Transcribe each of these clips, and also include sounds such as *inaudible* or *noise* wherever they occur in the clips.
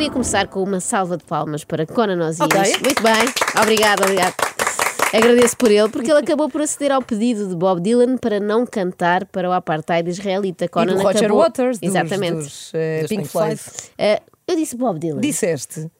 queria começar com uma salva de palmas para Conan Osiris. Ok. Muito bem, obrigado, obrigado. Agradeço por ele, porque ele acabou por aceder ao pedido de Bob Dylan para não cantar para o apartheid israelita. E Conan do Roger acabou... Waters, dos, Exatamente. dos, Dos Pink Pink Floyd. Floyd. Eh, eu disse Bob Dylan. Disseste.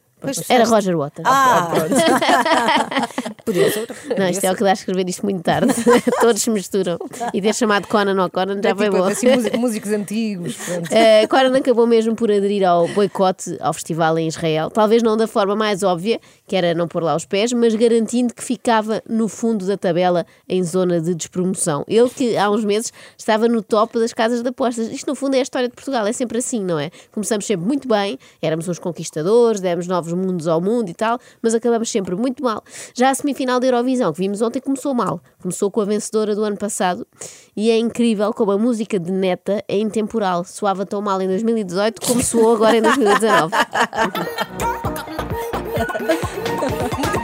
Era Roger Waters. Ah, *laughs* Podia ser. Não, isto é o que dá a escrever isto muito tarde. *laughs* Todos se misturam. E ter chamado Conan ou Conan já é foi tipo, bom. assim, músicos antigos. pronto. Uh, *laughs* Conan acabou mesmo por aderir ao boicote ao festival em Israel, talvez não da forma mais óbvia, que era não pôr lá os pés, mas garantindo que ficava no fundo da tabela em zona de despromoção. Ele que há uns meses estava no top das casas de apostas. Isto no fundo é a história de Portugal, é sempre assim, não é? Começamos sempre muito bem, éramos uns conquistadores, demos novos mundos ao mundo e tal, mas acabamos sempre muito mal. Já a semifinal da Eurovisão, que vimos ontem, começou mal. Começou com a vencedora do ano passado e é incrível como a música de Neta é intemporal. Soava tão mal em 2018 como soou agora em 2019.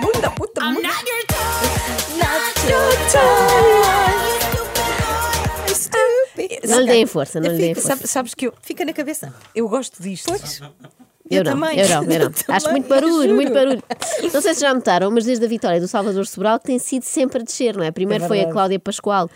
Muita, puta, I'm muita. not your toy. Not your time. Stupid. Não lhe deem força, não lhe deem força. sabe- Sabes que eu, Fica na cabeça. eu gosto disto. Eu, Eu não, também. eu não, eu não. *laughs* Eu Acho muito barulho, muito barulho. *laughs* Não sei se já notaram, mas desde a vitória do Salvador Sobral que tem sido sempre a descer, não é? Primeiro É foi a. Cláudia Pascoal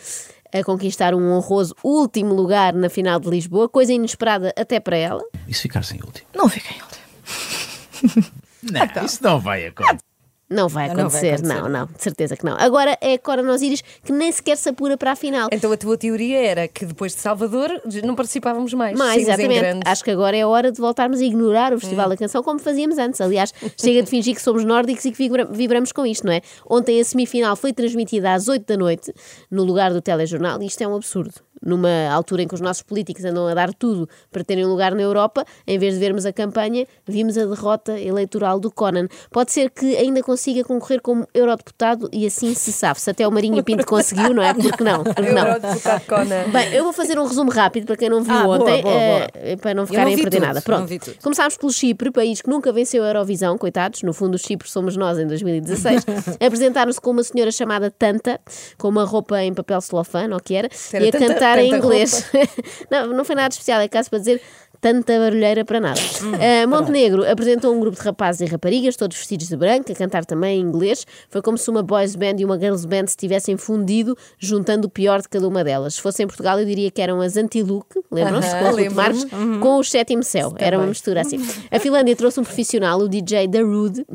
a conquistar um honroso último lugar na final de Lisboa, coisa inesperada até para ela. E se ficar sem último? Não fiquem ontem. *laughs* Não, isso não vai acontecer. Não vai Não, não acontecer, vai acontecer. não, não, de certeza que não. Agora é Coran Osiris que nem sequer se apura para a final. Então a tua teoria era que depois de Salvador não participávamos mais. Mais, exatamente. Acho que agora é a hora de voltarmos a ignorar o Festival da Canção como fazíamos antes. Aliás, chega de fingir que somos nórdicos e que vibra- vibramos com isto, não é? Ontem a semifinal foi transmitida às 8 da noite no lugar do telejornal e isto é um absurdo. Numa altura em que os nossos políticos andam a dar tudo para terem um lugar na Europa, em vez de vermos a campanha, vimos a derrota eleitoral do Conan. Pode ser que ainda consiga concorrer como eurodeputado e assim se sabe. Se até o Marinho Pinto *laughs* conseguiu, não é? Porque não? Porque não? Eurodeputado Conan. Bem, eu vou fazer um resumo rápido para quem não viu Ah, boa, ontem, boa, boa. eh, para não ficarem a vi perder tudo, nada. não Pronto. Começámos pelo Chipre, país que nunca venceu a Eurovisão, coitados. No fundo, os Chipres somos nós em 2016. *laughs* Apresentaram-se com uma senhora chamada Tanta, com uma roupa em papel celofane, ou o que era, Era e a tanta- cantar em inglês. *laughs* não, não foi nada especial, é caso para dizer. Tanta barulheira para nada. Eh, Montenegro apresentou um grupo de rapazes e raparigas, todos vestidos de branco, a cantar também em inglês. Foi como se uma boys band e uma girls band se tivessem fundido, juntando o pior de cada uma delas. Se fosse em Portugal, eu diria que eram as Anti-Look, lembram-se? Com lembro-me. Marques, com o Sétimo Céu. Era uma mistura assim. A Finlândia trouxe um profissional, o DJ Darude.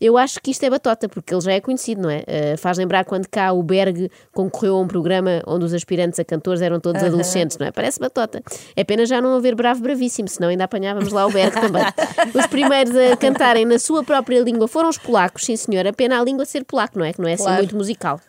Eu acho que isto é batota, porque ele já é conhecido, não é? Eh, faz lembrar quando cá o Berg concorreu a um programa onde os aspirantes a cantores eram todos adolescentes, não é? Parece batota. É pena já não haver bravo bravíssimo, senão ainda apanhávamos lá o Berg também. *laughs* Os primeiros a cantarem na sua própria língua foram os polacos, sim senhor. A pena a língua ser polaco, não é? Que não é assim Claro. muito musical.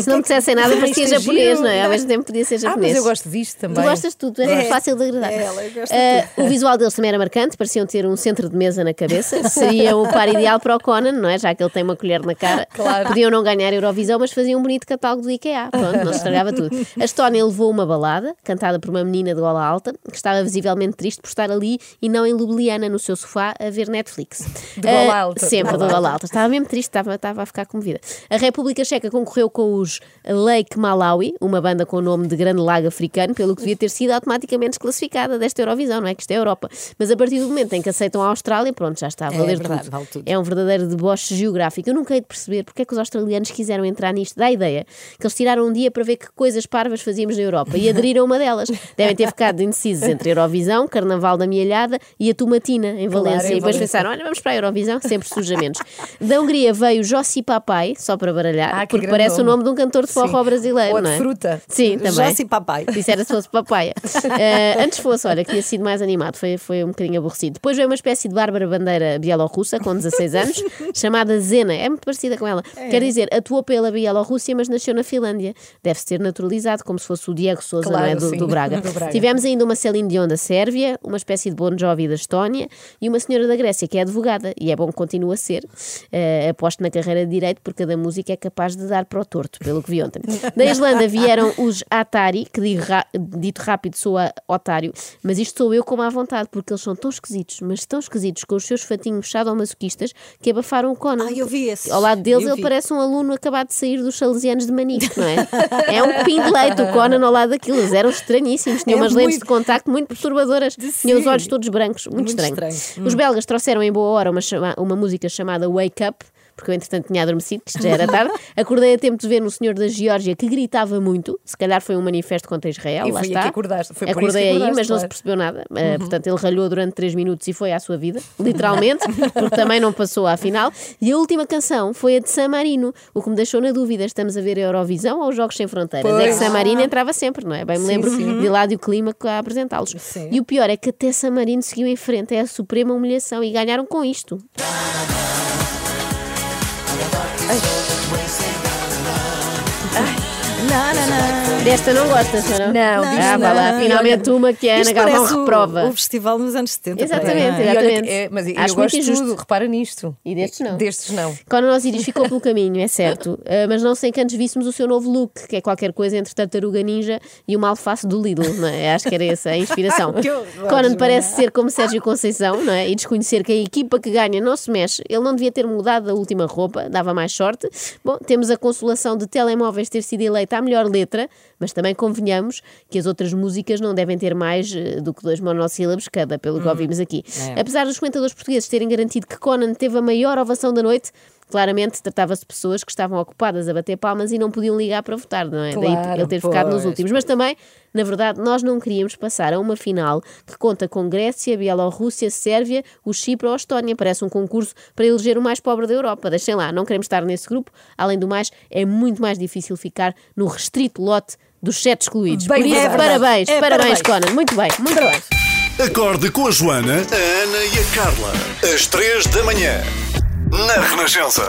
Se não me dissessem nada, parecia é japonês, não é? Ao mesmo tempo podia ser Ah, japonês. mas eu gosto disto Tu também. gostas de tudo, é, fácil de agradar. É, ela Ah, o visual deles também era marcante, pareciam ter um centro de mesa na cabeça. *laughs* Seria o par ideal para o Conan, não é? Já que ele tem uma colher na cara. Claro. Podiam não ganhar Eurovisão, mas faziam um bonito catálogo do IKEA. Pronto, não estragava tudo. A Estónia levou uma balada, cantada por uma menina de gola alta, que estava visivelmente triste por estar ali e não em Ljubljana, no seu sofá, a ver Netflix. De gola Ah, alta. Sempre, De gola alta. Estava mesmo triste, estava, estava a ficar comovida. A República Checa concorreu com os Lake Malawi, uma banda com o nome de Grande Lago Africano, pelo que devia ter sido automaticamente desclassificada desta Eurovisão, não é? Que isto é Europa. Mas a partir do momento em que aceitam a Austrália, pronto, já está a valer verdade, tudo. vale tudo. É um verdadeiro deboche geográfico. Eu nunca hei de perceber porque é que os australianos quiseram entrar nisto. Dá a ideia que eles tiraram um dia para ver que coisas parvas fazíamos na Europa e aderiram a uma delas. Devem ter ficado indecisos entre a Eurovisão, Carnaval da Mielhada e a Tomatina, em Claro, Valência. em e depois pensaram, olha, vamos para a Eurovisão, sempre sujamentos. Da Hungria veio Jossi Papai, só para baralhar, Ah, que porque parece o nome. De um cantor de forró brasileiro, Ou de não é? fruta. Sim, também. Jossi Papai. Isso era se fosse papaya. *laughs* Eh, antes fosse, olha, que tinha sido mais animado, foi, foi um bocadinho aborrecido. Depois veio uma espécie de Bárbara Bandeira bielorrussa, com 16 *laughs* anos, chamada Zena, é muito parecida com ela. Quer dizer, atuou pela Bielorrússia, mas nasceu na Finlândia. Deve-se ter naturalizado, como se fosse o Diego Souza, Claro, não é? Do, do Braga. do Braga. Tivemos ainda uma Celine Dion da Sérvia, uma espécie de Bon Jovi da Estónia e uma senhora da Grécia, que é advogada, e é bom que continue a ser. Eh, aposto na carreira de Direito, porque cada música é capaz de dar para o torto, pelo que vi ontem. Da Islândia vieram os Atari, que dito rápido soa otário, mas isto sou eu como à vontade, porque eles são tão esquisitos, mas tão esquisitos, com os seus fatinhos sadomasoquistas, que abafaram o Conan. Ah, eu vi esse. Ao lado deles Eu ele vi. parece um aluno acabado de sair dos salesianos de Manique, não é? É um cupim de leite, o Conan ao lado daquilo. Eles eram estranhíssimos, tinham É umas lentes muito- de contacto muito perturbadoras, tinham os olhos todos brancos, muito, Muito estranho. estranho. Os belgas trouxeram em boa hora uma, chama- uma música chamada Wake Up. Porque eu, entretanto, tinha adormecido, que já era tarde. Acordei a tempo de ver um senhor da Geórgia que gritava muito. Se calhar foi um manifesto contra Israel. E lá está. que acordaste. Foi por isso Acordei que aí, mas não se claro. percebeu nada. Uh, portanto, ele ralhou durante 3 minutos e foi à sua vida, literalmente, *laughs* porque também não passou à final. E a última canção foi a de San Marino, o que me deixou na dúvida: estamos a ver a Eurovisão ou os Jogos Sem Fronteiras? É que Pois. San Marino entrava sempre, não é? Bem me Sim, lembro sim. de lá de o clima a apresentá-los. Sim. E o pior é que até San Marino seguiu em frente, é a suprema humilhação e ganharam com isto. Não, não, não. Desta não gostas, não? Não, Não, diz Ah, não. lá, não. finalmente uma que a Ana Galvão parece o- reprova. O, festival nos anos 70. Exatamente, para aí, não é? E olha Exatamente. é, mas eu Acho gosto muito de tudo, repara nisto. E destes não. Destes não. Conan Osiris ficou pelo caminho, é certo, eh, *laughs* mas não sem que antes víssemos o seu novo look, que é qualquer coisa entre Tartaruga Ninja e uma alface do Lidl, não é? Acho que era essa a inspiração. *laughs* Conan parece ser como Sérgio Conceição, não é? E desconhecer que a equipa que ganha não se mexe. Ele não devia ter mudado a última roupa, dava mais sorte. Bom, temos a consolação de Telemóveis ter sido eleita a melhor letra, mas também convenhamos que as outras músicas não devem ter mais eh, do que dois monossílabos cada, pelo que ouvimos aqui. Apesar dos comentadores portugueses terem garantido que Conan teve a maior ovação da noite, claramente tratava-se de pessoas que estavam ocupadas a bater palmas e não podiam ligar para votar, não é? Daí Claro, ele ter ficado nos pois, últimos. Mas também, na verdade, nós não queríamos passar a uma final que conta com Grécia, Bielorrússia, Sérvia, o Chipre ou a Estónia. Parece um concurso para eleger o mais pobre da Europa. Deixem lá, não queremos estar nesse grupo. Além do mais, é muito mais difícil ficar no restrito lote dos sete excluídos. Bem Por isso, verdade. parabéns, É, parabéns, parabéns. Conan. Muito bem, muito bem. Acorde com a Joana, a Ana e a Carla. Às três da manhã. Na Renascença.